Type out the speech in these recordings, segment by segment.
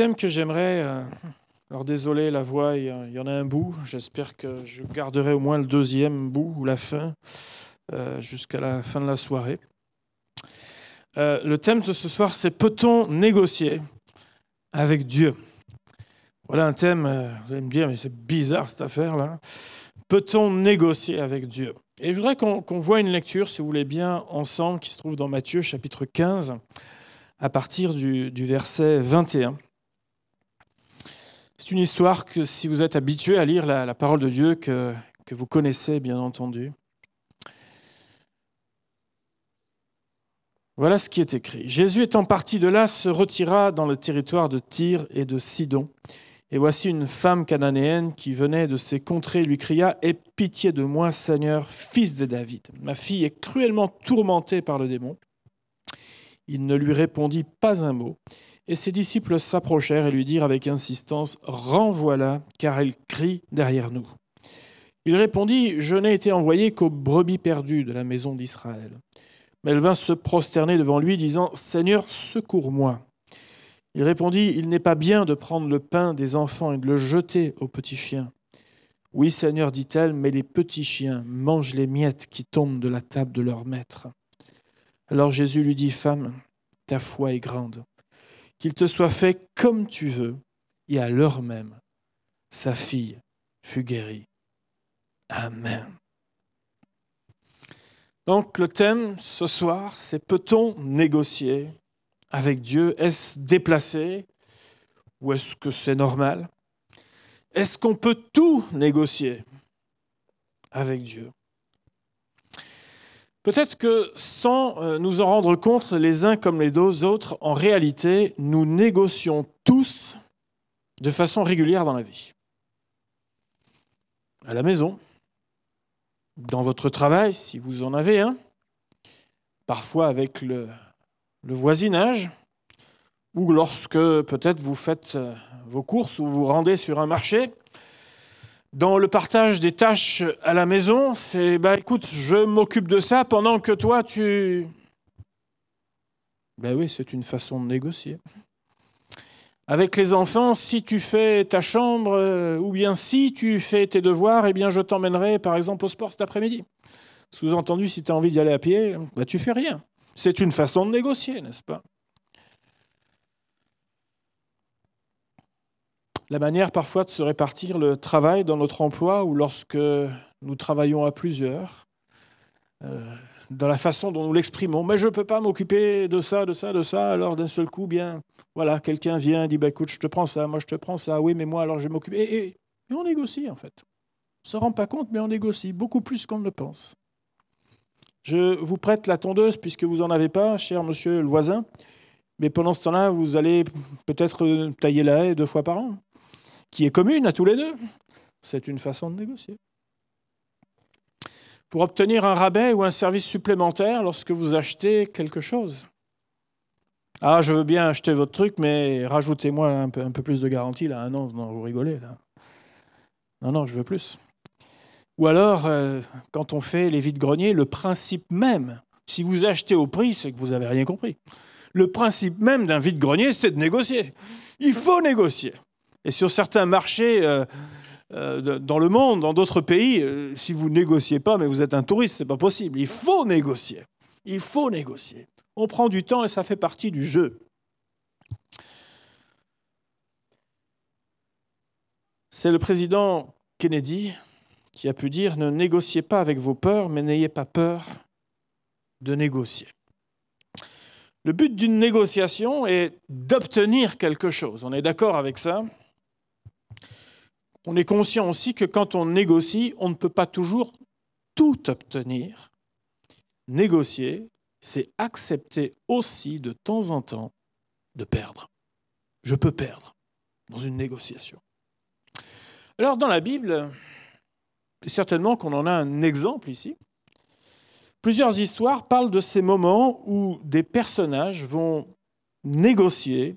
thème que j'aimerais, euh, alors désolé, la voix, il y en a un bout, j'espère que je garderai au moins le deuxième bout ou la fin euh, jusqu'à la fin de la soirée. Euh, le thème de ce soir, c'est peut-on négocier avec Dieu? Voilà un thème, vous allez me dire, mais c'est bizarre cette affaire-là. Peut-on négocier avec Dieu? Et je voudrais qu'on voit une lecture, si vous voulez bien, ensemble, qui se trouve dans Matthieu chapitre 15, à partir du, du verset 21. C'est une histoire que si vous êtes habitué à lire la, parole de Dieu, que, vous connaissez bien entendu. Voilà ce qui est écrit. Jésus étant parti de là, se retira dans le territoire de Tyr et de Sidon. Et voici une femme cananéenne qui venait de ces contrées lui cria Aie pitié de moi, Seigneur, fils de David. Ma fille est cruellement tourmentée par le démon. Il ne lui répondit pas un mot. Et ses disciples s'approchèrent et lui dirent avec insistance, Renvoie-la, car elle crie derrière nous. Il répondit, Je n'ai été envoyé qu'aux brebis perdues de la maison d'Israël. Mais elle vint se prosterner devant lui, disant, Seigneur, secours-moi. Il répondit, Il n'est pas bien de prendre le pain des enfants et de le jeter aux petits chiens. Oui, Seigneur, dit-elle, mais les petits chiens mangent les miettes qui tombent de la table de leur maître. Alors Jésus lui dit, Femme, ta foi est grande qu'il te soit fait comme tu veux. Et à l'heure même, sa fille fut guérie. Amen. Donc le thème ce soir, c'est peut-on négocier avec Dieu? Est-ce déplacé? Ou est-ce que c'est normal? Est-ce qu'on peut tout négocier avec Dieu? Peut-être que sans euh, nous en rendre compte les uns comme les deux autres, en réalité, nous négocions tous de façon régulière dans la vie. À la maison, dans votre travail, si vous en avez un, parfois avec le, le voisinage, ou lorsque peut-être vous faites euh, vos courses ou vous rendez sur un marché, dans le partage des tâches à la maison, c'est bah écoute, je m'occupe de ça pendant que toi tu. Ben oui, c'est une façon de négocier. Avec les enfants, si tu fais ta chambre, euh, ou bien si tu fais tes devoirs, eh bien je t'emmènerai par exemple au sport cet après-midi. Sous-entendu, si tu as envie d'y aller à pied, bah tu fais rien. C'est une façon de négocier, n'est-ce pas? La manière parfois de se répartir le travail dans notre emploi ou lorsque nous travaillons à plusieurs, euh, dans la façon dont nous l'exprimons. Mais je ne peux pas m'occuper de ça, de ça, de ça. Alors d'un seul coup, bien, voilà, quelqu'un vient et dit bah, écoute, je te prends ça, moi je te prends ça, oui, mais moi alors je vais m'occuper. Et, on négocie en fait. On ne se rend pas compte, mais on négocie beaucoup plus qu'on ne le pense. Je vous prête la tondeuse puisque vous n'en avez pas, cher monsieur le voisin. Mais pendant ce temps-là, vous allez peut-être tailler la haie deux fois par an qui est commune à tous les deux. C'est une façon de négocier. Pour obtenir un rabais ou un service supplémentaire lorsque vous achetez quelque chose. Ah, je veux bien acheter votre truc, mais rajoutez-moi un peu, plus de garantie. Là. Ah non, non, vous rigolez. Là. Non, non, je veux plus. Ou alors, euh, quand on fait les vides-greniers, le principe même, si vous achetez au prix, c'est que vous n'avez rien compris. Le principe même d'un vide-grenier, c'est de négocier. Il faut négocier. Et sur certains marchés euh, euh, dans le monde, dans d'autres pays, euh, si vous négociez pas, mais vous êtes un touriste, c'est pas possible. Il faut négocier. Il faut négocier. On prend du temps et ça fait partie du jeu. C'est le président Kennedy qui a pu dire ne négociez pas avec vos peurs, mais n'ayez pas peur de négocier. Le but d'une négociation est d'obtenir quelque chose. On est d'accord avec ça? On est conscient aussi que quand on négocie, on ne peut pas toujours tout obtenir. Négocier, c'est accepter aussi de temps en temps de perdre. Je peux perdre dans une négociation. Alors dans la Bible, certainement qu'on en a un exemple ici. Plusieurs histoires parlent de ces moments où des personnages vont négocier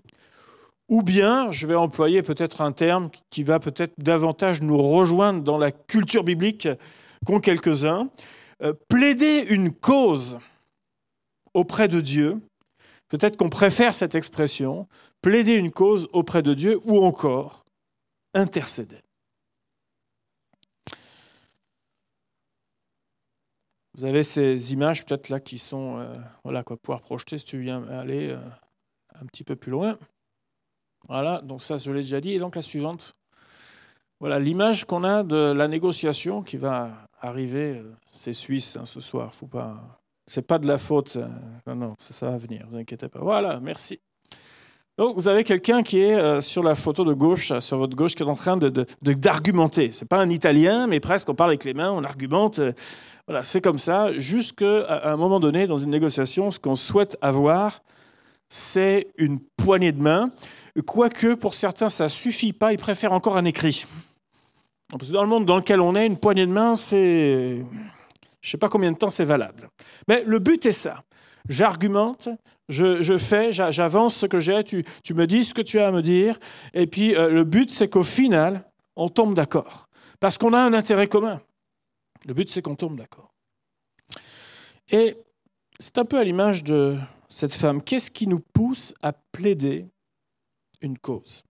ou bien, je vais employer peut-être un terme qui va peut-être davantage nous rejoindre dans la culture biblique qu'ont quelques-uns, euh, plaider une cause auprès de Dieu Peut-être qu'on préfère cette expression, plaider une cause auprès de Dieu ou encore intercéder. Vous avez ces images peut-être là qui sont, euh, voilà quoi, pouvoir projeter si tu viens aller euh, un petit peu plus loin. Voilà, donc ça je l'ai déjà dit. Et donc la suivante. Voilà l'image qu'on a de la négociation qui va arriver. Euh, c'est suisse hein, ce soir, faut pas. C'est pas de la faute. Non, non, ça, va venir. Vous inquiétez pas. Voilà, merci. Donc, vous avez quelqu'un qui est euh, sur la photo de gauche, sur votre gauche, qui est en train d'argumenter. De, de, Ce n'est pas un Italien, mais presque, on parle avec les mains, on argumente. Euh, voilà, c'est comme ça. Jusqu'à un moment donné, dans une négociation, ce qu'on souhaite avoir, c'est une poignée de main. Quoique, pour certains, ça suffit pas, ils préfèrent encore un écrit. Parce que dans le monde dans lequel on est, une poignée de main, c'est... Je ne sais pas combien de temps c'est valable. Mais le but est ça. J'argumente, je, fais, j'avance ce que j'ai, tu, me dis ce que tu as à me dire, et puis euh, le but c'est qu'au final, on tombe d'accord. Parce qu'on a un intérêt commun. Le but c'est qu'on tombe d'accord. Et c'est un peu à l'image de cette femme. Qu'est-ce qui nous pousse à plaider une cause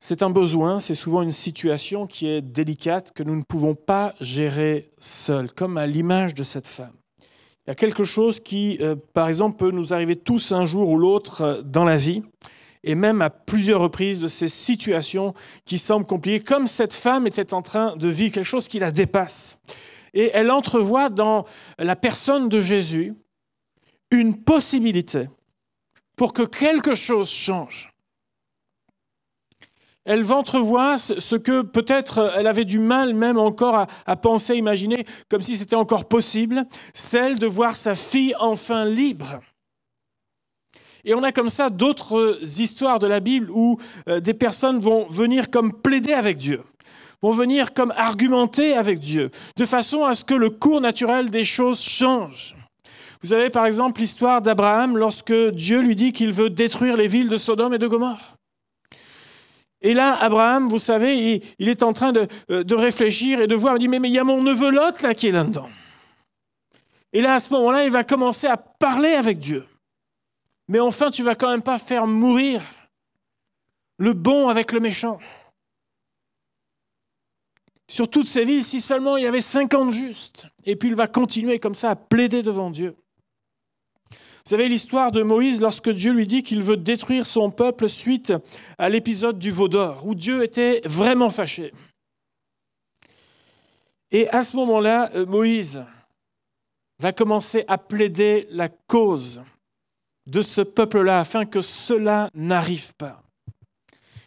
C'est un besoin, c'est souvent une situation qui est délicate, que nous ne pouvons pas gérer seuls, comme à l'image de cette femme. Il y a quelque chose qui, euh, par exemple, peut nous arriver tous un jour ou l'autre euh, dans la vie, et même à plusieurs reprises de ces situations qui semblent compliquées, comme cette femme était en train de vivre quelque chose qui la dépasse. Et elle entrevoit dans la personne de Jésus une possibilité pour que quelque chose change elle va entrevoir ce que peut-être elle avait du mal même encore à, penser, imaginer, comme si c'était encore possible, celle de voir sa fille enfin libre. Et on a comme ça d'autres histoires de la Bible où euh, des personnes vont venir comme plaider avec Dieu, vont venir comme argumenter avec Dieu, de façon à ce que le cours naturel des choses change. Vous avez par exemple l'histoire d'Abraham lorsque Dieu lui dit qu'il veut détruire les villes de Sodome et de Gomorre. Et là, Abraham, vous savez, il, est en train euh, de, réfléchir et de voir, il dit, mais, mais il y a mon neveu Lot là qui est là-dedans. Et là, à ce moment-là, il va commencer à parler avec Dieu. Mais enfin, tu vas quand même pas faire mourir le bon avec le méchant. Sur toutes ces villes, si seulement il y avait 50 justes. Et puis il va continuer comme ça à plaider devant Dieu. Vous savez l'histoire de Moïse lorsque Dieu lui dit qu'il veut détruire son peuple suite à l'épisode du veau d'or, où Dieu était vraiment fâché. Et à ce moment-là, euh, Moïse va commencer à plaider la cause de ce peuple-là afin que cela n'arrive pas.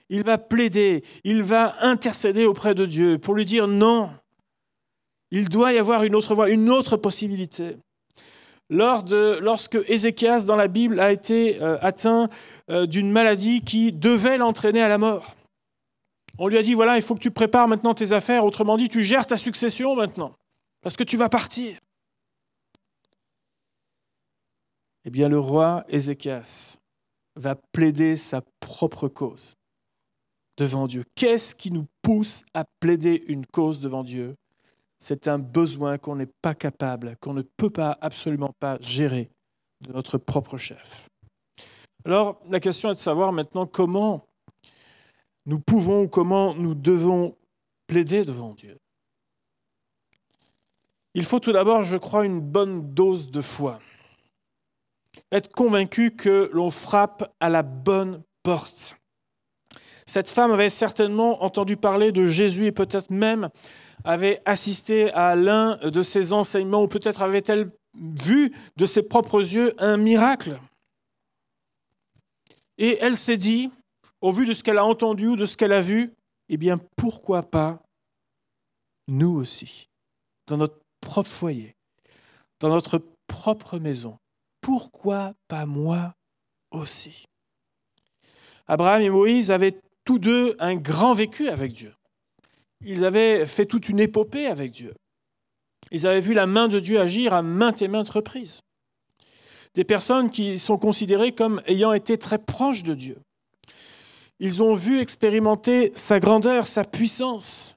Il va plaider, il va intercéder auprès de Dieu pour lui dire non, il doit y avoir une autre voie, une autre possibilité lorsque Ézéchias dans la Bible a été euh, atteint euh, d'une maladie qui devait l'entraîner à la mort. On lui a dit, voilà, il faut que tu prépares maintenant tes affaires, autrement dit, tu gères ta succession maintenant, parce que tu vas partir. Eh bien, le roi Ézéchias va plaider sa propre cause devant Dieu. Qu'est-ce qui nous pousse à plaider une cause devant Dieu? C'est un besoin qu'on n'est pas capable, qu'on ne peut pas absolument pas gérer de notre propre chef. Alors la question est de savoir maintenant comment nous pouvons, comment nous devons plaider devant Dieu. Il faut tout d'abord, je crois, une bonne dose de foi. Être convaincu que l'on frappe à la bonne porte. Cette femme avait certainement entendu parler de Jésus et peut-être même avait assisté à l'un de ses enseignements, ou peut-être avait-elle vu de ses propres yeux un miracle. Et elle s'est dit, au vu de ce qu'elle a entendu ou de ce qu'elle a vu, eh bien pourquoi pas nous aussi, dans notre propre foyer, dans notre propre maison, pourquoi pas moi aussi? Abraham et Moïse avaient tous deux un grand vécu avec Dieu. Ils avaient fait toute une épopée avec Dieu. Ils avaient vu la main de Dieu agir à maintes et maintes reprises. Des personnes qui sont considérées comme ayant été très proches de Dieu. Ils ont vu expérimenter sa grandeur, sa puissance.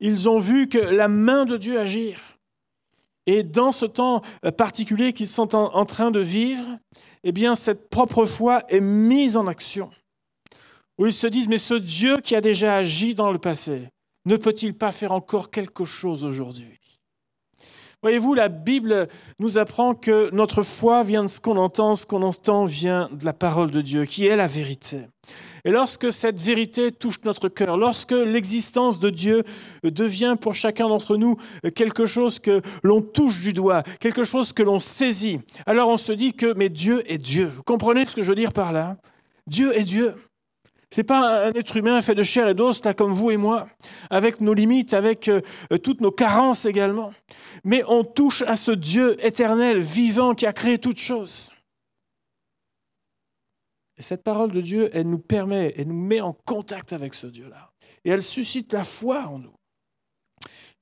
Ils ont vu que la main de Dieu agir. Et dans ce temps particulier qu'ils sont en, train de vivre, eh bien, cette propre foi est mise en action. Où ils se disent, mais ce Dieu qui a déjà agi dans le passé, ne peut-il pas faire encore quelque chose aujourd'hui? Voyez-vous, la Bible nous apprend que notre foi vient de ce qu'on entend, ce qu'on entend vient de la parole de Dieu, qui est la vérité. Et lorsque cette vérité touche notre cœur, lorsque l'existence de Dieu devient pour chacun d'entre nous quelque chose que l'on touche du doigt, quelque chose que l'on saisit, alors on se dit que mais Dieu est Dieu. Vous comprenez ce que je veux dire par là? Dieu est Dieu. C'est pas un être humain fait de chair et d'os, là, comme vous et moi, avec nos limites, avec euh, toutes nos carences également. Mais on touche à ce Dieu éternel, vivant, qui a créé toutes choses. Et cette parole de Dieu, elle nous permet, elle nous met en contact avec ce Dieu-là. Et elle suscite la foi en nous.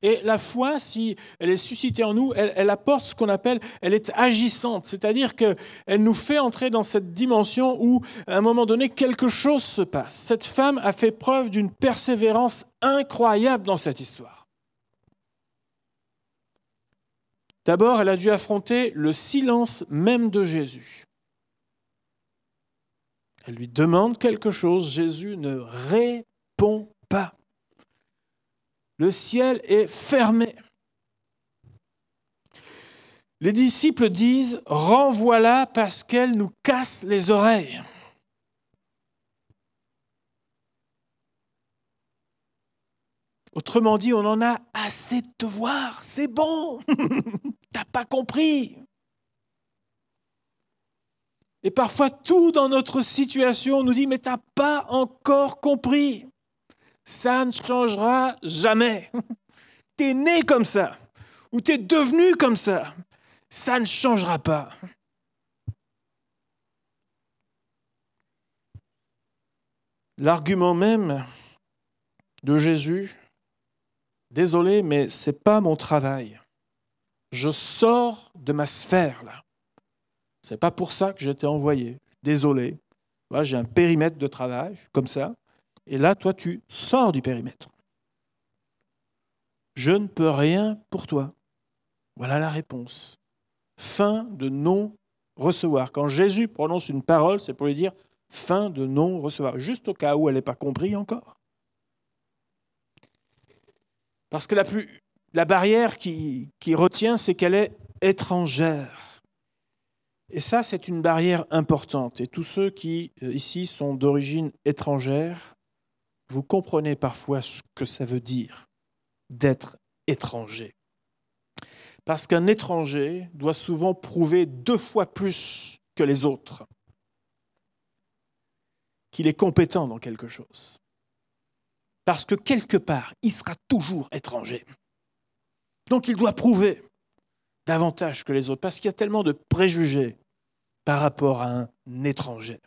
Et la foi, si elle est suscitée en nous, elle, apporte ce qu'on appelle, elle est agissante, c'est-à-dire qu'elle nous fait entrer dans cette dimension où, à un moment donné, quelque chose se passe. Cette femme a fait preuve d'une persévérance incroyable dans cette histoire. D'abord, elle a dû affronter le silence même de Jésus. Elle lui demande quelque chose, Jésus ne répond pas le ciel est fermé. Les disciples disent, renvoie-la parce qu'elle nous casse les oreilles. Autrement dit, on en a assez de te voir, c'est bon, t'as pas compris. Et parfois, tout dans notre situation nous dit, mais t'as pas encore compris ça ne changera jamais. Tu es né comme ça, ou tu es devenu comme ça. Ça ne changera pas. L'argument même de Jésus, désolé, mais ce n'est pas mon travail. Je sors de ma sphère là. C'est pas pour ça que j'étais envoyé. Désolé. j'ai un périmètre de travail comme ça. Et là, toi, tu sors du périmètre. Je ne peux rien pour toi. Voilà la réponse. Fin de non-recevoir. Quand Jésus prononce une parole, c'est pour lui dire fin de non-recevoir, juste au cas où elle n'est pas comprise encore. Parce que la, plus, la barrière qui, qui retient, c'est qu'elle est étrangère. Et ça, c'est une barrière importante. Et tous ceux qui, euh, ici, sont d'origine étrangère, vous comprenez parfois ce que ça veut dire d'être étranger. Parce qu'un étranger doit souvent prouver deux fois plus que les autres qu'il est compétent dans quelque chose. Parce que quelque part, il sera toujours étranger. Donc il doit prouver davantage que les autres, parce qu'il y a tellement de préjugés par rapport à un étranger.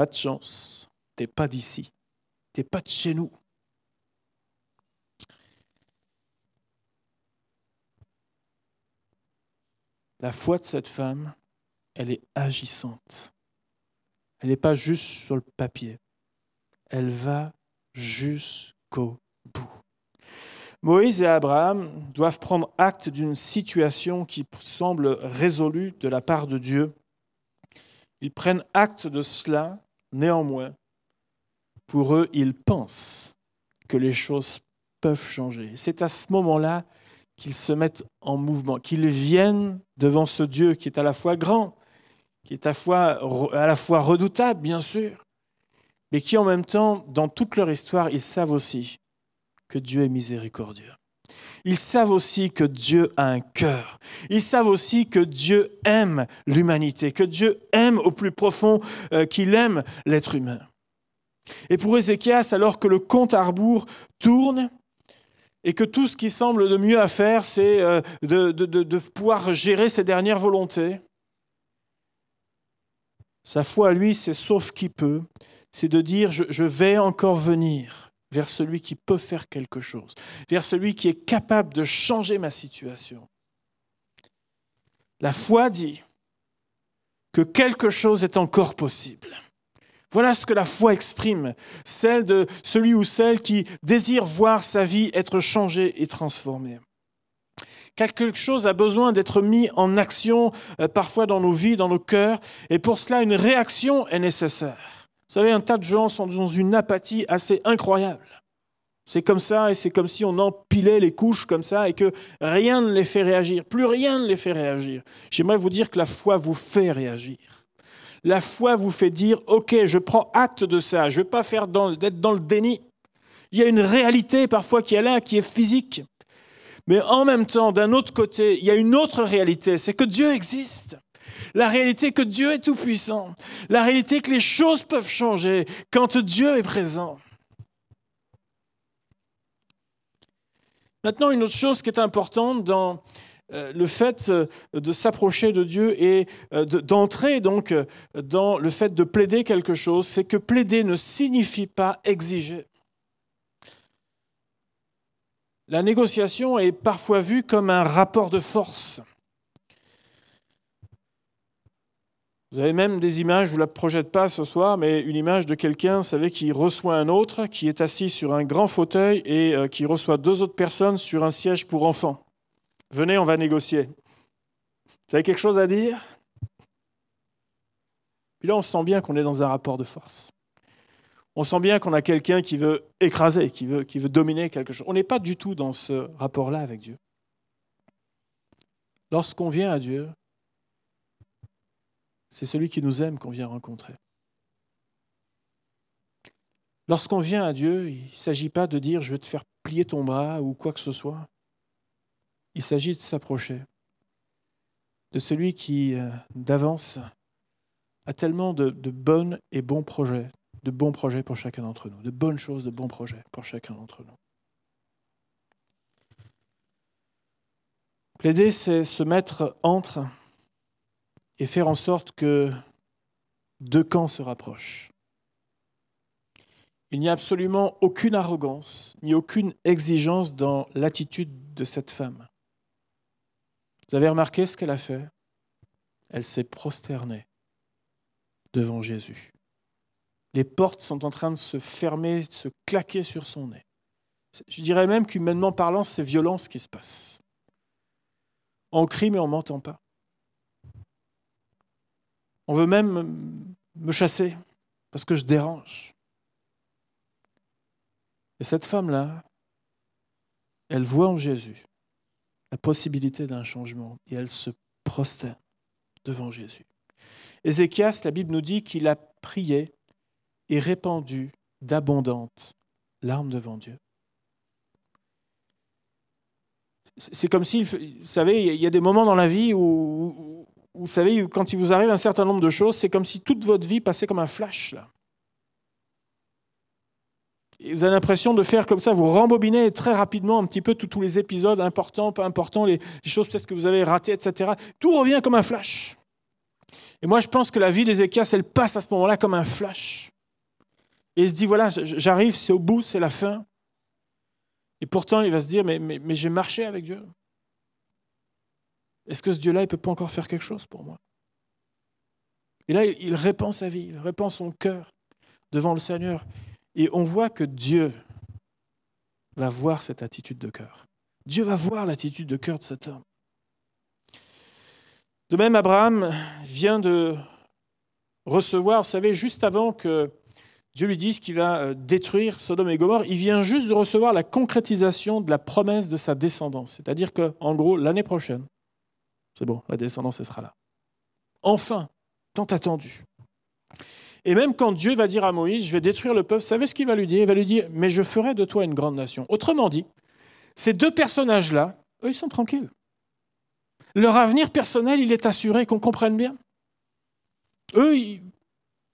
Pas de chance, t'es pas d'ici, t'es pas de chez nous. La foi de cette femme, elle est agissante. Elle n'est pas juste sur le papier. Elle va jusqu'au bout. Moïse et Abraham doivent prendre acte d'une situation qui semble résolue de la part de Dieu. Ils prennent acte de cela Néanmoins, pour eux, ils pensent que les choses peuvent changer. C'est à ce moment-là qu'ils se mettent en mouvement, qu'ils viennent devant ce Dieu qui est à la fois grand, qui est à la fois, à la fois redoutable, bien sûr, mais qui en même temps, dans toute leur histoire, ils savent aussi que Dieu est miséricordieux. Ils savent aussi que Dieu a un cœur. Ils savent aussi que Dieu aime l'humanité, que Dieu aime au plus profond, euh, qu'il aime l'être humain. Et pour Ézéchias, alors que le compte à rebours tourne, et que tout ce qui semble de mieux à faire, c'est euh, de, pouvoir gérer ses dernières volontés, sa foi à lui, c'est sauf qui peut, c'est de dire je vais encore venir vers celui qui peut faire quelque chose, vers celui qui est capable de changer ma situation. La foi dit que quelque chose est encore possible. Voilà ce que la foi exprime, celle de celui ou celle qui désire voir sa vie être changée et transformée. Quelque chose a besoin d'être mis en action, euh, parfois dans nos vies, dans nos cœurs, et pour cela, une réaction est nécessaire. Vous savez, un tas de gens sont dans une apathie assez incroyable. C'est comme ça, et c'est comme si on empilait les couches comme ça, et que rien ne les fait réagir. Plus rien ne les fait réagir. J'aimerais vous dire que la foi vous fait réagir. La foi vous fait dire, OK, je prends acte de ça, je ne vais pas faire dans le déni. Il y a une réalité parfois qui est là, qui est physique. Mais en même temps, d'un autre côté, il y a une autre réalité, c'est que Dieu existe. La réalité que Dieu est tout-puissant. La réalité que les choses peuvent changer quand Dieu est présent. Maintenant, une autre chose qui est importante dans euh, le fait euh, de s'approcher de Dieu et euh, d'entrer donc dans le fait de plaider quelque chose, c'est que plaider ne signifie pas exiger. La négociation est parfois vue comme un rapport de force. Vous avez même des images, je ne vous la projette pas ce soir, mais une image de quelqu'un, vous savez, qui reçoit un autre, qui est assis sur un grand fauteuil et euh, qui reçoit deux autres personnes sur un siège pour enfants. Venez, on va négocier. Vous avez quelque chose à dire? Puis là, on sent bien qu'on est dans un rapport de force on sent bien qu'on a quelqu'un qui veut écraser, qui veut, qui veut dominer quelque chose. On n'est pas du tout dans ce rapport-là avec Dieu. Lorsqu'on vient à Dieu, c'est celui qui nous aime qu'on vient rencontrer. Lorsqu'on vient à Dieu, il ne s'agit pas de dire je vais te faire plier ton bras ou quoi que ce soit. Il s'agit de s'approcher de celui qui, euh, d'avance, a tellement de, bons et bons projets, de bons projets pour chacun d'entre nous, de bonnes choses, de bons projets pour chacun d'entre nous. Plaider, c'est se mettre entre et faire en sorte que deux camps se rapprochent. Il n'y a absolument aucune arrogance ni aucune exigence dans l'attitude de cette femme. Vous avez remarqué ce qu'elle a fait? Elle s'est prosternée devant Jésus. Les portes sont en train de se fermer, de se claquer sur son nez. Je dirais même qu'humainement parlant, c'est violent ce qui se passe. On crie mais on ne m'entend pas. On veut même me chasser parce que je dérange. Et cette femme-là, elle voit en Jésus la possibilité d'un changement et elle se prosterne devant Jésus. Ézéchias, la Bible nous dit qu'il a prié et répandu d'abondantes larmes devant Dieu. C'est comme si, vous savez, il y a des moments dans la vie où, vous savez, quand il vous arrive un certain nombre de choses, c'est comme si toute votre vie passait comme un flash. Vous avez l'impression de faire comme ça, vous rembobinez très rapidement un petit peu tous les épisodes importants, pas importants, les, choses peut-être que vous avez ratées, etc. Tout revient comme un flash. Et moi, je pense que la vie d'Ézéchias, elle passe à ce moment-là comme un flash. Et il se dit, voilà, j'arrive, c'est au bout, c'est la fin. Et pourtant, il va se dire, mais j'ai marché avec Dieu. Est-ce que ce Dieu-là, il ne peut pas encore faire quelque chose pour moi? Et là, il répand sa vie, il répand son cœur devant le Seigneur. Et on voit que Dieu va voir cette attitude de cœur. Dieu va voir l'attitude de cœur de cet homme. De même, Abraham vient de recevoir, vous savez, juste avant que Dieu lui dit qu'il va euh, détruire Sodome et Gomorre. Il vient juste de recevoir la concrétisation de la promesse de sa descendance. C'est-à-dire qu'en gros, l'année prochaine, c'est bon, la descendance, elle sera là. Enfin, tant attendu. Et même quand Dieu va dire à Moïse, je vais détruire le peuple, vous savez ce qu'il va lui dire? Il va lui dire, mais je ferai de toi une grande nation. Autrement dit, ces deux personnages-là, eux, ils sont tranquilles. Leur avenir personnel, il est assuré, qu'on comprenne bien. Eux,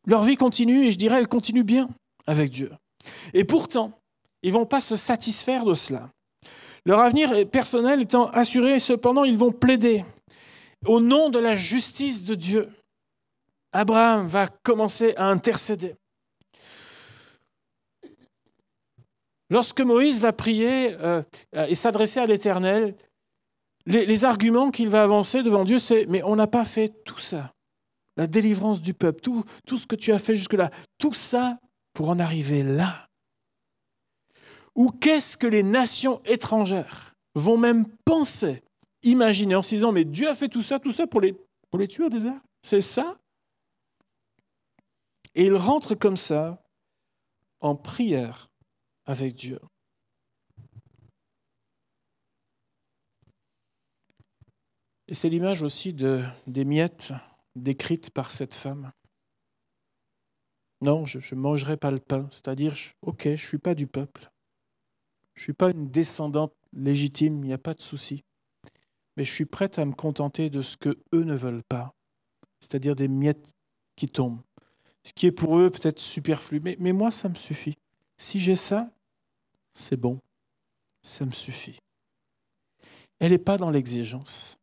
leur vie continue et je dirais, elle continue bien avec Dieu. Et pourtant, ils ne vont pas se satisfaire de cela. Leur avenir personnel étant assuré, cependant, ils vont plaider au nom de la justice de Dieu. Abraham va commencer à intercéder. Lorsque Moïse va prier euh, et s'adresser à l'Éternel, les, arguments qu'il va avancer devant Dieu, c'est Mais on n'a pas fait tout ça la délivrance du peuple, tout ce que tu as fait jusque-là, tout ça pour en arriver là. Ou qu'est-ce que les nations étrangères vont même penser, imaginer en se disant, mais Dieu a fait tout ça, tout ça pour les, tuer au désert C'est ça Et il rentre comme ça en prière avec Dieu. Et c'est l'image aussi de, des miettes décrites par cette femme. Non, je ne mangerai pas le pain, c'est-à-dire, ok, je ne suis pas du peuple. Je ne suis pas une descendante légitime, il n'y a pas de souci. Mais je suis prête à me contenter de ce que eux ne veulent pas, c'est-à-dire des miettes qui tombent. Ce qui est pour eux peut-être superflu, mais, moi, ça me suffit. Si j'ai ça, c'est bon, ça me suffit. Elle n'est pas dans l'exigence.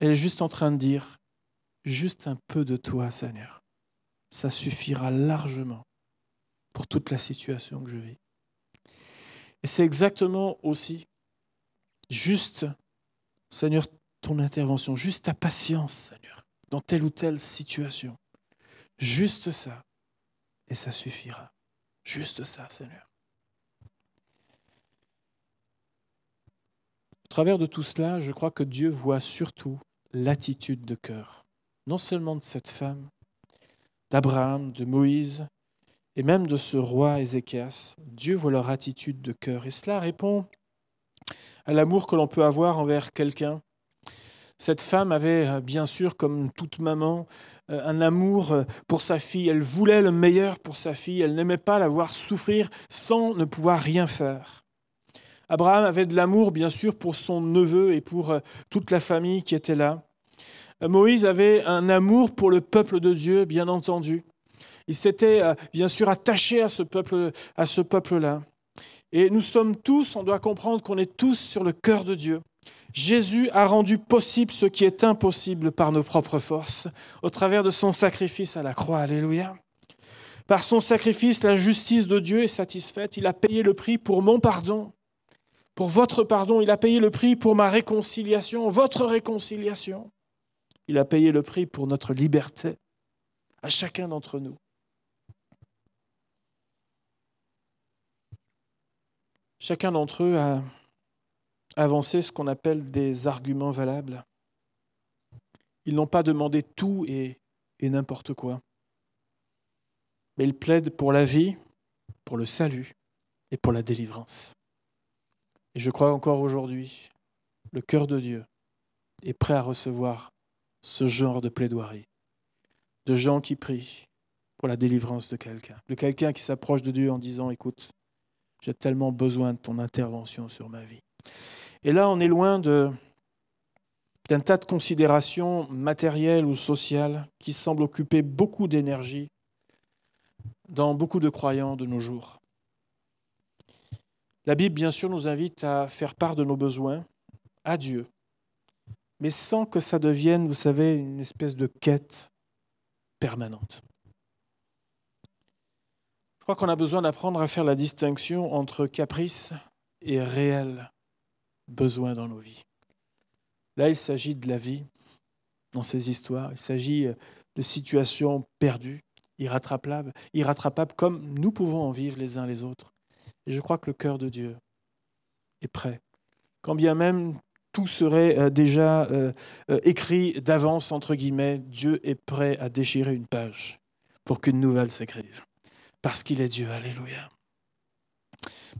Elle est juste en train de dire, juste un peu de toi, Seigneur. Ça suffira largement pour toute la situation que je vis. Et c'est exactement aussi juste, Seigneur, ton intervention, juste ta patience, Seigneur, dans telle ou telle situation. Juste ça. Et ça suffira. Juste ça, Seigneur. Au travers de tout cela, je crois que Dieu voit surtout l'attitude de cœur, non seulement de cette femme, d'Abraham, de Moïse, et même de ce roi Ézéchias. Dieu voit leur attitude de cœur. Et cela répond à l'amour que l'on peut avoir envers quelqu'un. Cette femme avait, euh, bien sûr, comme toute maman, euh, un amour euh, pour sa fille. Elle voulait le meilleur pour sa fille. Elle n'aimait pas la voir souffrir sans ne pouvoir rien faire. Abraham avait de l'amour, bien sûr, pour son neveu et pour toute la famille qui était là. Moïse avait un amour pour le peuple de Dieu, bien entendu. Il s'était bien sûr attaché à ce peuple, à ce peuple-là. Et nous sommes tous, on doit comprendre qu'on est tous sur le cœur de Dieu. Jésus a rendu possible ce qui est impossible par nos propres forces, au travers de son sacrifice à la croix. Alléluia. Par son sacrifice, la justice de Dieu est satisfaite. Il a payé le prix pour mon pardon pour votre pardon, il a payé le prix pour ma réconciliation, votre réconciliation. Il a payé le prix pour notre liberté, à chacun d'entre nous. Chacun d'entre eux a avancé ce qu'on appelle des arguments valables. Ils n'ont pas demandé tout et, n'importe quoi. Mais ils plaident pour la vie, pour le salut et pour la délivrance. Et je crois encore aujourd'hui, le cœur de Dieu est prêt à recevoir ce genre de plaidoirie, de gens qui prient pour la délivrance de quelqu'un, de quelqu'un qui s'approche de Dieu en disant, écoute, j'ai tellement besoin de ton intervention sur ma vie. Et là, on est loin d'un tas de considérations matérielles ou sociales qui semblent occuper beaucoup d'énergie dans beaucoup de croyants de nos jours. La Bible, bien sûr, nous invite à faire part de nos besoins à Dieu, mais sans que ça devienne, vous savez, une espèce de quête permanente. Je crois qu'on a besoin d'apprendre à faire la distinction entre caprice et réel besoin dans nos vies. Là, il s'agit de la vie dans ces histoires. Il s'agit de situations perdues, irrattrapables, irrattrapables comme nous pouvons en vivre les uns les autres. Et je crois que le cœur de Dieu est prêt. Quand bien même tout serait euh, déjà euh, euh, écrit d'avance, entre guillemets, Dieu est prêt à déchirer une page pour qu'une nouvelle s'écrive. Parce qu'il est Dieu. Alléluia.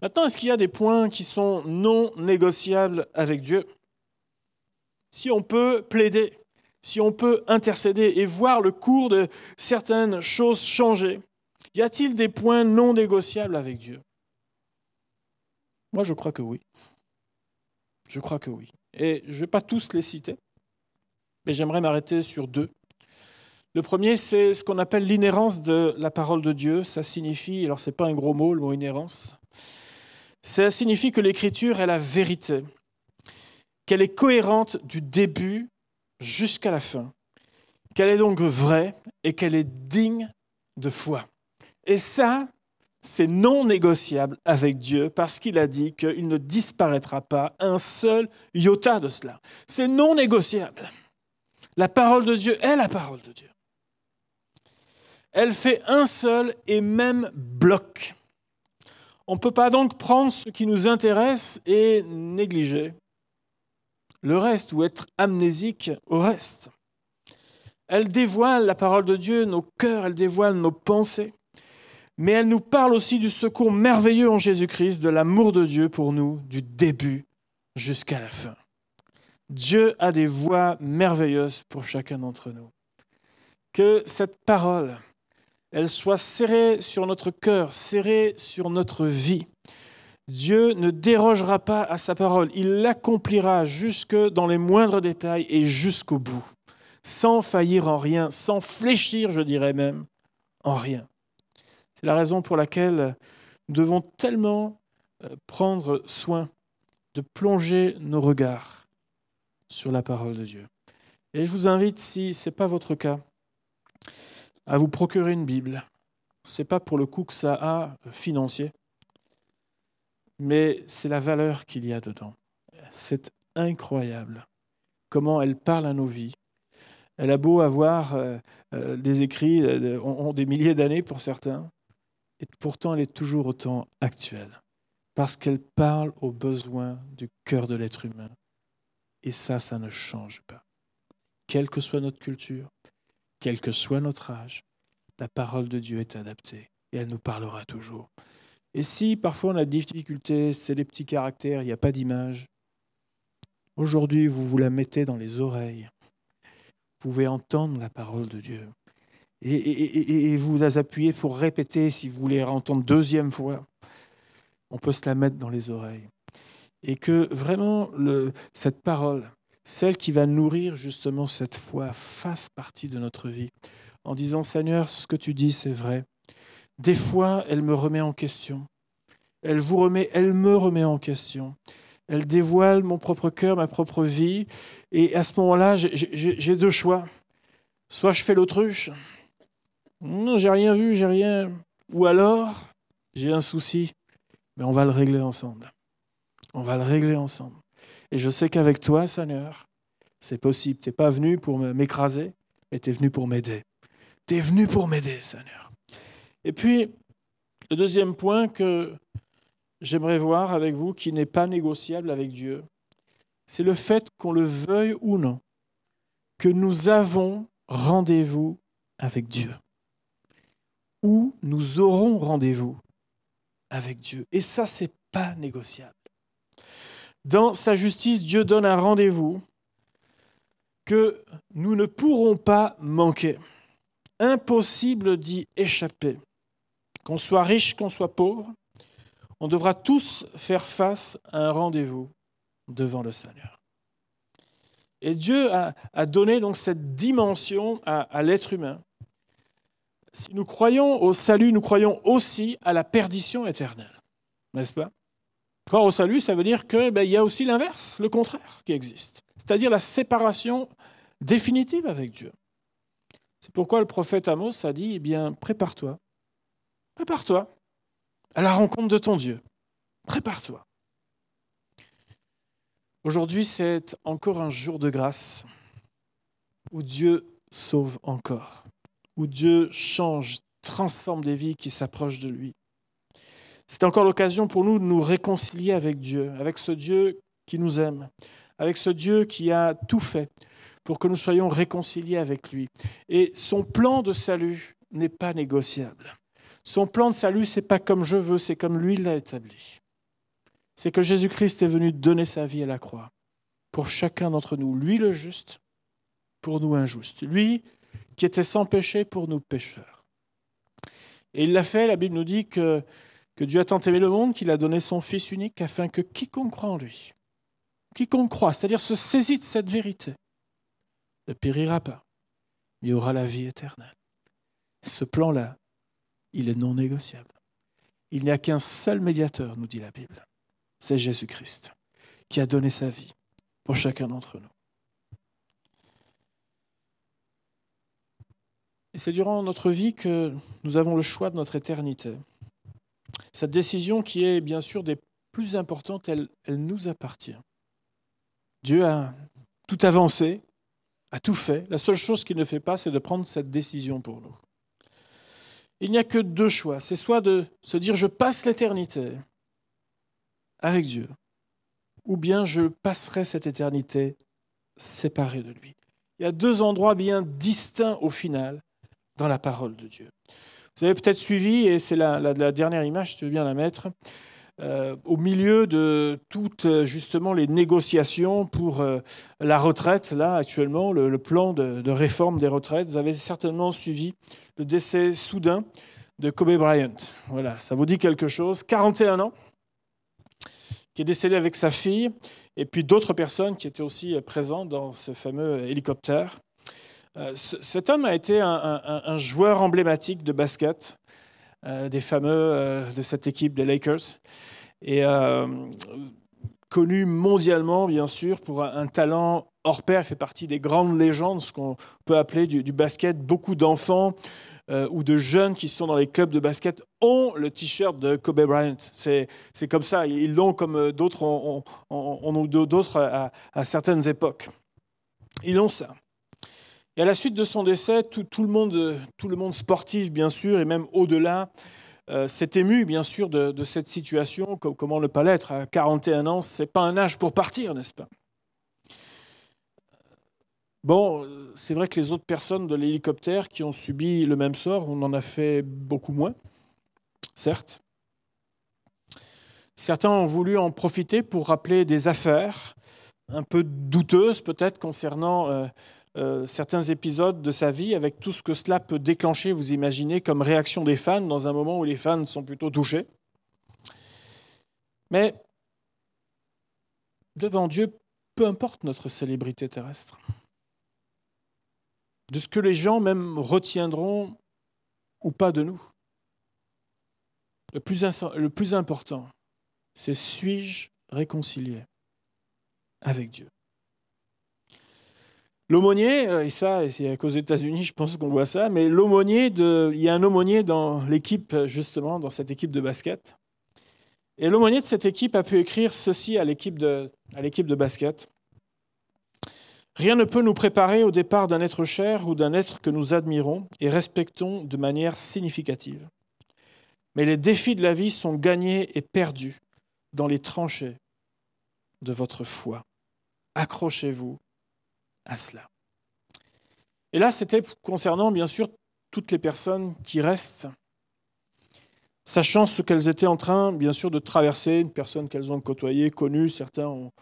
Maintenant, est-ce qu'il y a des points qui sont non négociables avec Dieu? Si on peut plaider, si on peut intercéder et voir le cours de certaines choses changer, y a-t-il des points non négociables avec Dieu? Moi, je crois que oui. Je crois que oui. Et je ne vais pas tous les citer, mais j'aimerais m'arrêter sur deux. Le premier, c'est ce qu'on appelle l'inhérence de la parole de Dieu. Ça signifie, alors ce n'est pas un gros mot, le mot inhérence, ça signifie que l'écriture est la vérité, qu'elle est cohérente du début jusqu'à la fin, qu'elle est donc vraie et qu'elle est digne de foi. Et ça, c'est non négociable avec Dieu parce qu'il a dit qu'il ne disparaîtra pas un seul iota de cela. C'est non négociable. La parole de Dieu est la parole de Dieu. Elle fait un seul et même bloc. On ne peut pas donc prendre ce qui nous intéresse et négliger le reste ou être amnésique au reste. Elle dévoile la parole de Dieu, nos cœurs, elle dévoile nos pensées, mais elle nous parle aussi du secours merveilleux en Jésus-Christ, de l'amour de Dieu pour nous, du début jusqu'à la fin. Dieu a des voies merveilleuses pour chacun d'entre nous. Que cette parole, elle soit serrée sur notre cœur, serrée sur notre vie. Dieu ne dérogera pas à sa parole, il l'accomplira jusque dans les moindres détails et jusqu'au bout, sans faillir en rien, sans fléchir, je dirais même, en rien. C'est la raison pour laquelle nous devons tellement euh, prendre soin de plonger nos regards sur la parole de Dieu. Et je vous invite, si ce n'est pas votre cas, à vous procurer une Bible. Ce n'est pas pour le coût que ça a euh, financier, mais c'est la valeur qu'il y a dedans. C'est incroyable comment elle parle à nos vies. Elle a beau avoir euh, euh, des écrits, ont des milliers d'années pour certains, et pourtant elle est toujours autant actuelle, parce qu'elle parle aux besoins du cœur de l'être humain. Et ça, ça ne change pas. Quelle que soit notre culture, quel que soit notre âge, la parole de Dieu est adaptée et elle nous parlera toujours. Et si parfois on a des difficultés, c'est des petits caractères, il n'y a pas d'image, aujourd'hui vous vous la mettez dans les oreilles. Vous pouvez entendre la parole de Dieu. Et, vous la appuyez pour répéter si vous voulez entendre deuxième fois. On peut se la mettre dans les oreilles et que vraiment cette parole, celle qui va nourrir justement cette foi, fasse partie de notre vie, en disant Seigneur, ce que tu dis, c'est vrai. Des fois, elle me remet en question. Elle vous remet, elle me remet en question. Elle dévoile mon propre cœur, ma propre vie. Et à ce moment-là, j'ai deux choix. Soit je fais l'autruche. Non, j'ai rien vu, j'ai rien. Ou alors, j'ai un souci. Mais on va le régler ensemble. On va le régler ensemble. Et je sais qu'avec toi, Seigneur, c'est possible. Tu n'es pas venu pour m'écraser, mais tu es venu pour m'aider. Tu es venu pour m'aider, Seigneur. Et puis, le deuxième point que j'aimerais voir avec vous, qui n'est pas négociable avec Dieu, c'est le fait qu'on le veuille ou non, que nous avons rendez-vous avec Dieu. Ou nous aurons rendez-vous avec Dieu. Et ça, c'est pas négociable. Dans sa justice, Dieu donne un rendez-vous que nous ne pourrons pas manquer. Impossible d'y échapper. Qu'on soit riche, qu'on soit pauvre, on devra tous faire face à un rendez-vous devant le Seigneur. Et Dieu a, donné donc cette dimension à l'être humain. Si nous croyons au salut, nous croyons aussi à la perdition éternelle, n'est-ce pas? Croire au salut, ça veut dire qu'il ben, y a aussi l'inverse, le contraire qui existe, c'est-à-dire la séparation définitive avec Dieu. C'est pourquoi le prophète Amos a dit, eh bien, prépare-toi, prépare-toi à la rencontre de ton Dieu, prépare-toi. Aujourd'hui, c'est encore un jour de grâce où Dieu sauve encore, où Dieu change, transforme des vies qui s'approchent de lui. C'est encore l'occasion pour nous de nous réconcilier avec Dieu, avec ce Dieu qui nous aime, avec ce Dieu qui a tout fait pour que nous soyons réconciliés avec lui. Et son plan de salut n'est pas négociable. Son plan de salut, c'est pas comme je veux, c'est comme lui l'a établi. C'est que Jésus-Christ est venu donner sa vie à la croix pour chacun d'entre nous. Lui le juste, pour nous injustes. Lui qui était sans péché pour nous pécheurs. Et il l'a fait, la Bible nous dit que Dieu a tant aimé le monde qu'il a donné son Fils unique afin que quiconque croit en lui, quiconque croit, c'est-à-dire se saisit de cette vérité, ne périra pas, mais aura la vie éternelle. Ce plan-là, il est non négociable. Il n'y a qu'un seul médiateur, nous dit la Bible, c'est Jésus-Christ, qui a donné sa vie pour chacun d'entre nous. Et c'est durant notre vie que nous avons le choix de notre éternité. Cette décision qui est bien sûr des plus importantes, elle, nous appartient. Dieu a tout avancé, a tout fait. La seule chose qu'il ne fait pas, c'est de prendre cette décision pour nous. il n'y a que deux choix. C'est soit de se dire je passe l'éternité avec Dieu, ou bien je passerai cette éternité séparé de lui. Il y a deux endroits bien distincts au final dans la parole de Dieu. Vous avez peut-être suivi, et c'est la, dernière image, tu veux bien la mettre, euh, au milieu de toutes justement les négociations pour euh, la retraite, là actuellement, le, plan de, de, réforme des retraites, vous avez certainement suivi le décès soudain de Kobe Bryant. Voilà, ça vous dit quelque chose. 41 ans, qui est décédé avec sa fille et puis d'autres personnes qui étaient aussi présentes dans ce fameux hélicoptère. Euh, cet homme a été un, joueur emblématique de basket, euh, des fameux euh, de cette équipe des Lakers, et connu mondialement, bien sûr, pour un, talent hors pair, fait partie des grandes légendes, ce qu'on peut appeler du, basket. Beaucoup d'enfants ou de jeunes qui sont dans les clubs de basket ont le t-shirt de Kobe Bryant. C'est comme ça. Ils l'ont comme d'autres ont, ont d'autres à, à, certaines époques. Ils ont ça. Et à la suite de son décès, tout, le, monde, tout le monde sportif, bien sûr, et même au-delà, euh, s'est ému, bien sûr, de, de cette situation. Comment ne pas l'être À 41 ans, ce n'est pas un âge pour partir, n'est-ce pas? Bon, c'est vrai que les autres personnes de l'hélicoptère qui ont subi le même sort, on en a fait beaucoup moins, certes. Certains ont voulu en profiter pour rappeler des affaires un peu douteuses peut-être concernant euh, euh, certains épisodes de sa vie, avec tout ce que cela peut déclencher, vous imaginez, comme réaction des fans dans un moment où les fans sont plutôt touchés. Mais devant Dieu, peu importe notre célébrité terrestre de ce que les gens même retiendront ou pas de nous. Le plus, le plus important, c'est suis-je réconcilié avec Dieu? L'aumônier, euh, et ça, c'est qu'aux États-Unis, je pense qu'on voit ça, mais l'aumônier, il y a un aumônier dans l'équipe, justement, dans cette équipe de basket. Et l'aumônier de cette équipe a pu écrire ceci à l'équipe de, à l'équipe de basket. Rien ne peut nous préparer au départ d'un être cher ou d'un être que nous admirons et respectons de manière significative. Mais les défis de la vie sont gagnés et perdus dans les tranchées de votre foi. Accrochez-vous à cela. Et là, c'était concernant, bien sûr, toutes les personnes qui restent, sachant ce qu'elles étaient en train, bien sûr, de traverser, une personne qu'elles ont côtoyée, connue, certains ont,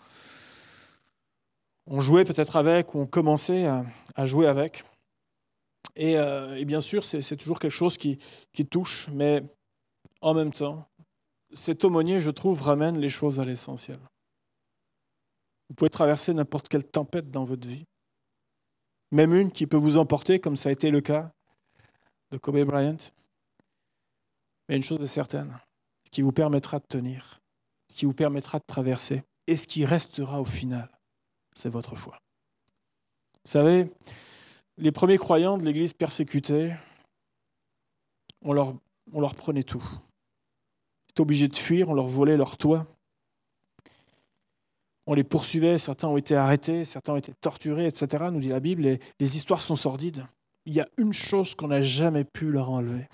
on jouait peut-être avec ou on commençait à, jouer avec. Euh, et, bien sûr, c'est toujours quelque chose qui, touche, mais en même temps, cet aumônier, je trouve, ramène les choses à l'essentiel. Vous pouvez traverser n'importe quelle tempête dans votre vie, même une qui peut vous emporter, comme ça a été le cas de Kobe Bryant. Mais une chose est certaine, ce qui vous permettra de tenir, ce qui vous permettra de traverser, et ce qui restera au final, c'est votre foi. Vous savez, les premiers croyants de l'Église persécutée, on leur, prenait tout. Ils étaient obligés de fuir, on leur volait leur toit. On les poursuivait, certains ont été arrêtés, certains ont été torturés, etc., nous dit la Bible, les histoires sont sordides. Il y a une chose qu'on n'a jamais pu leur enlever.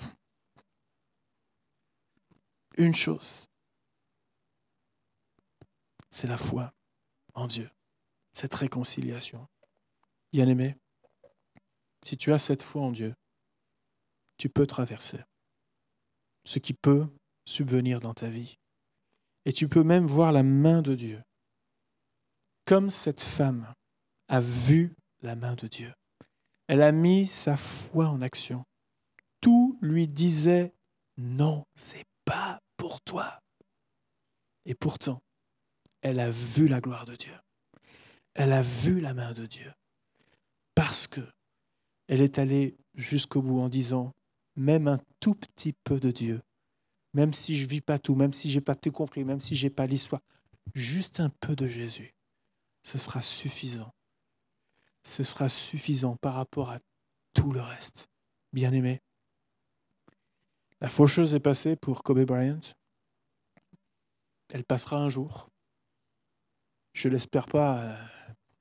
Une chose. C'est la foi en Dieu cette réconciliation. Bien-aimé, si tu as cette foi en Dieu, tu peux traverser ce qui peut subvenir dans ta vie. Et tu peux même voir la main de Dieu, comme cette femme a vu la main de Dieu. Elle a mis sa foi en action. Tout lui disait non, c'est pas pour toi. Et pourtant, elle a vu la gloire de Dieu elle a vu la main de Dieu. Parce que elle est allée jusqu'au bout en disant, même un tout petit peu de Dieu, même si je vis pas tout, même si je n'ai pas tout compris, même si je n'ai pas l'histoire, juste un peu de Jésus, ce sera suffisant. Ce sera suffisant par rapport à tout le reste. Bien aimé. La faucheuse est passée pour Kobe Bryant. Elle passera un jour. Je l'espère pas euh,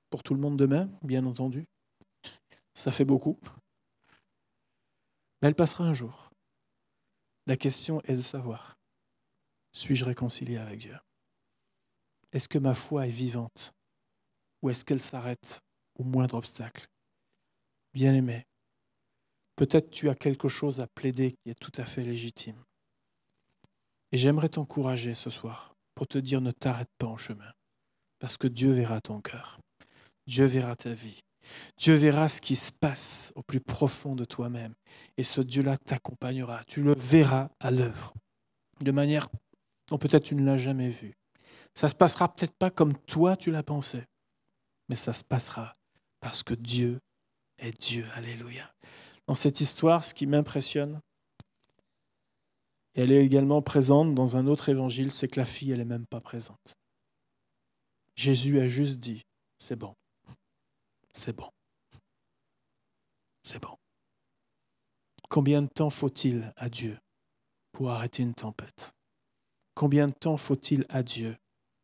pour tout le monde demain, bien entendu. Ça fait beaucoup. Mais elle passera un jour. La question est de savoir, suis-je réconcilié avec Dieu? Est-ce que ma foi est vivante? Ou est-ce qu'elle s'arrête au moindre obstacle? Bien-aimé, peut-être tu as quelque chose à plaider qui est tout à fait légitime. Et j'aimerais t'encourager ce soir pour te dire ne t'arrête pas en chemin, parce que Dieu verra ton cœur, Dieu verra ta vie, Dieu verra ce qui se passe au plus profond de toi-même, et ce Dieu-là t'accompagnera, tu le verras à l'œuvre, de manière dont peut-être tu ne l'as jamais vu. Ça se passera peut-être pas comme toi tu l'as pensé, mais ça se passera parce que Dieu est Dieu. Alléluia. Dans cette histoire, ce qui m'impressionne, et elle est également présente dans un autre évangile, c'est que la fille, elle n'est même pas présente. Jésus a juste dit, c'est bon, c'est bon, c'est bon. Combien de temps faut-il à Dieu pour arrêter une tempête? Combien de temps faut-il à Dieu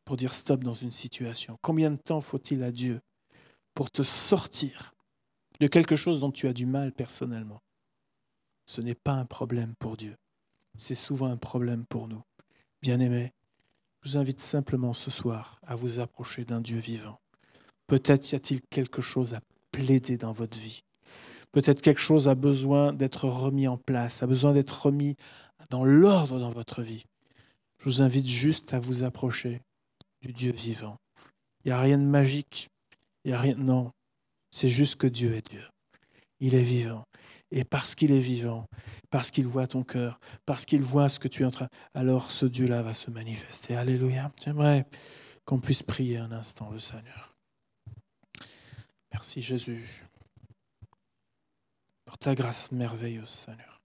pour dire stop dans une situation Combien de temps faut-il à Dieu pour te sortir de quelque chose dont tu as du mal personnellement? Ce n'est pas un problème pour Dieu c'est souvent un problème pour nous. Bien-aimés, je vous invite simplement ce soir à vous approcher d'un Dieu vivant. Peut-être y a-t-il quelque chose à plaider dans votre vie. Peut-être quelque chose a besoin d'être remis en place, a besoin d'être remis dans l'ordre dans votre vie. Je vous invite juste à vous approcher du Dieu vivant. Il n'y a rien de magique. Il n'y a rien. Non. C'est juste que Dieu est Dieu. Il est vivant. Et parce qu'il est vivant, parce qu'il voit ton cœur, parce qu'il voit ce que tu es en train, alors ce Dieu-là va se manifester. Alléluia. J'aimerais qu'on puisse prier un instant le Seigneur. Merci Jésus pour ta grâce merveilleuse, Seigneur.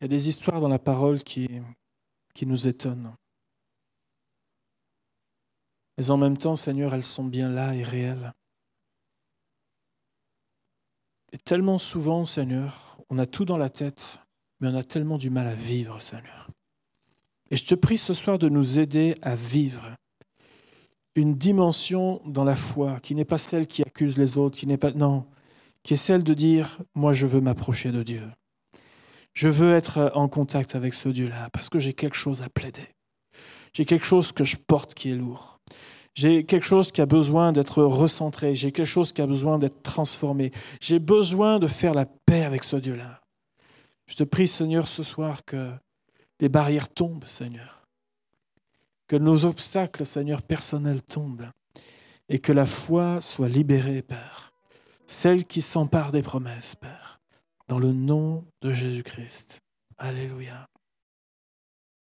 Il y a des histoires dans la parole qui, qui nous étonnent. Mais en même temps, Seigneur, elles sont bien là et réelles. Et tellement souvent, Seigneur, on a tout dans la tête, mais on a tellement du mal à vivre, Seigneur. Et je te prie ce soir de nous aider à vivre une dimension dans la foi qui n'est pas celle qui accuse les autres, qui n'est pas non, qui est celle de dire moi je veux m'approcher de Dieu. Je veux être en contact avec ce Dieu-là parce que j'ai quelque chose à plaider. J'ai quelque chose que je porte qui est lourd. J'ai quelque chose qui a besoin d'être recentré. J'ai quelque chose qui a besoin d'être transformé. J'ai besoin de faire la paix avec ce Dieu-là. Je te prie, Seigneur, ce soir que les barrières tombent, Seigneur. Que nos obstacles, Seigneur, personnels tombent. Et que la foi soit libérée, Père. Celle qui s'empare des promesses, Père. Dans le nom de Jésus-Christ. Alléluia.